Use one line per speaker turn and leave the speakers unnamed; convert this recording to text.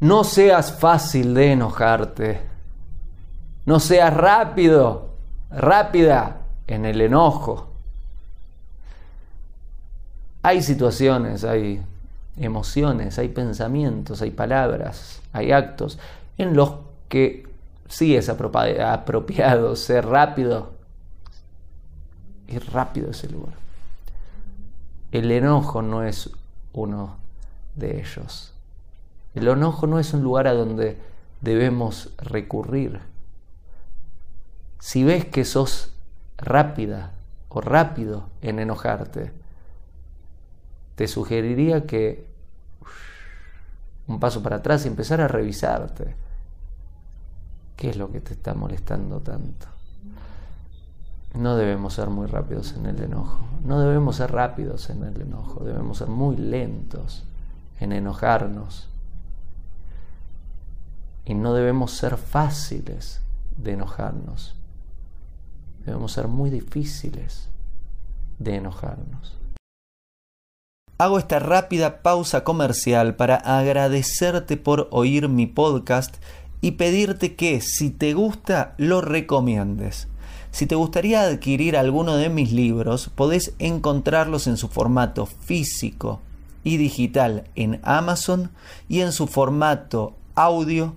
No seas fácil de enojarte. No seas rápido, rápida en el enojo. Hay situaciones, hay emociones, hay pensamientos, hay palabras, hay actos en los que sí es apropiado ser rápido. Y rápido ese lugar. El enojo no es uno de ellos. El enojo no es un lugar a donde debemos recurrir. Si ves que sos rápida o rápido en enojarte, te sugeriría que un paso para atrás y empezar a revisarte. ¿Qué es lo que te está molestando tanto? No debemos ser muy rápidos en el enojo. No debemos ser rápidos en el enojo. Debemos ser muy lentos en enojarnos. Y no debemos ser fáciles de enojarnos. Debemos ser muy difíciles de enojarnos. Hago esta rápida pausa comercial para agradecerte por oír mi podcast y pedirte que si te gusta lo recomiendes. Si te gustaría adquirir alguno de mis libros, podés encontrarlos en su formato físico y digital en Amazon y en su formato audio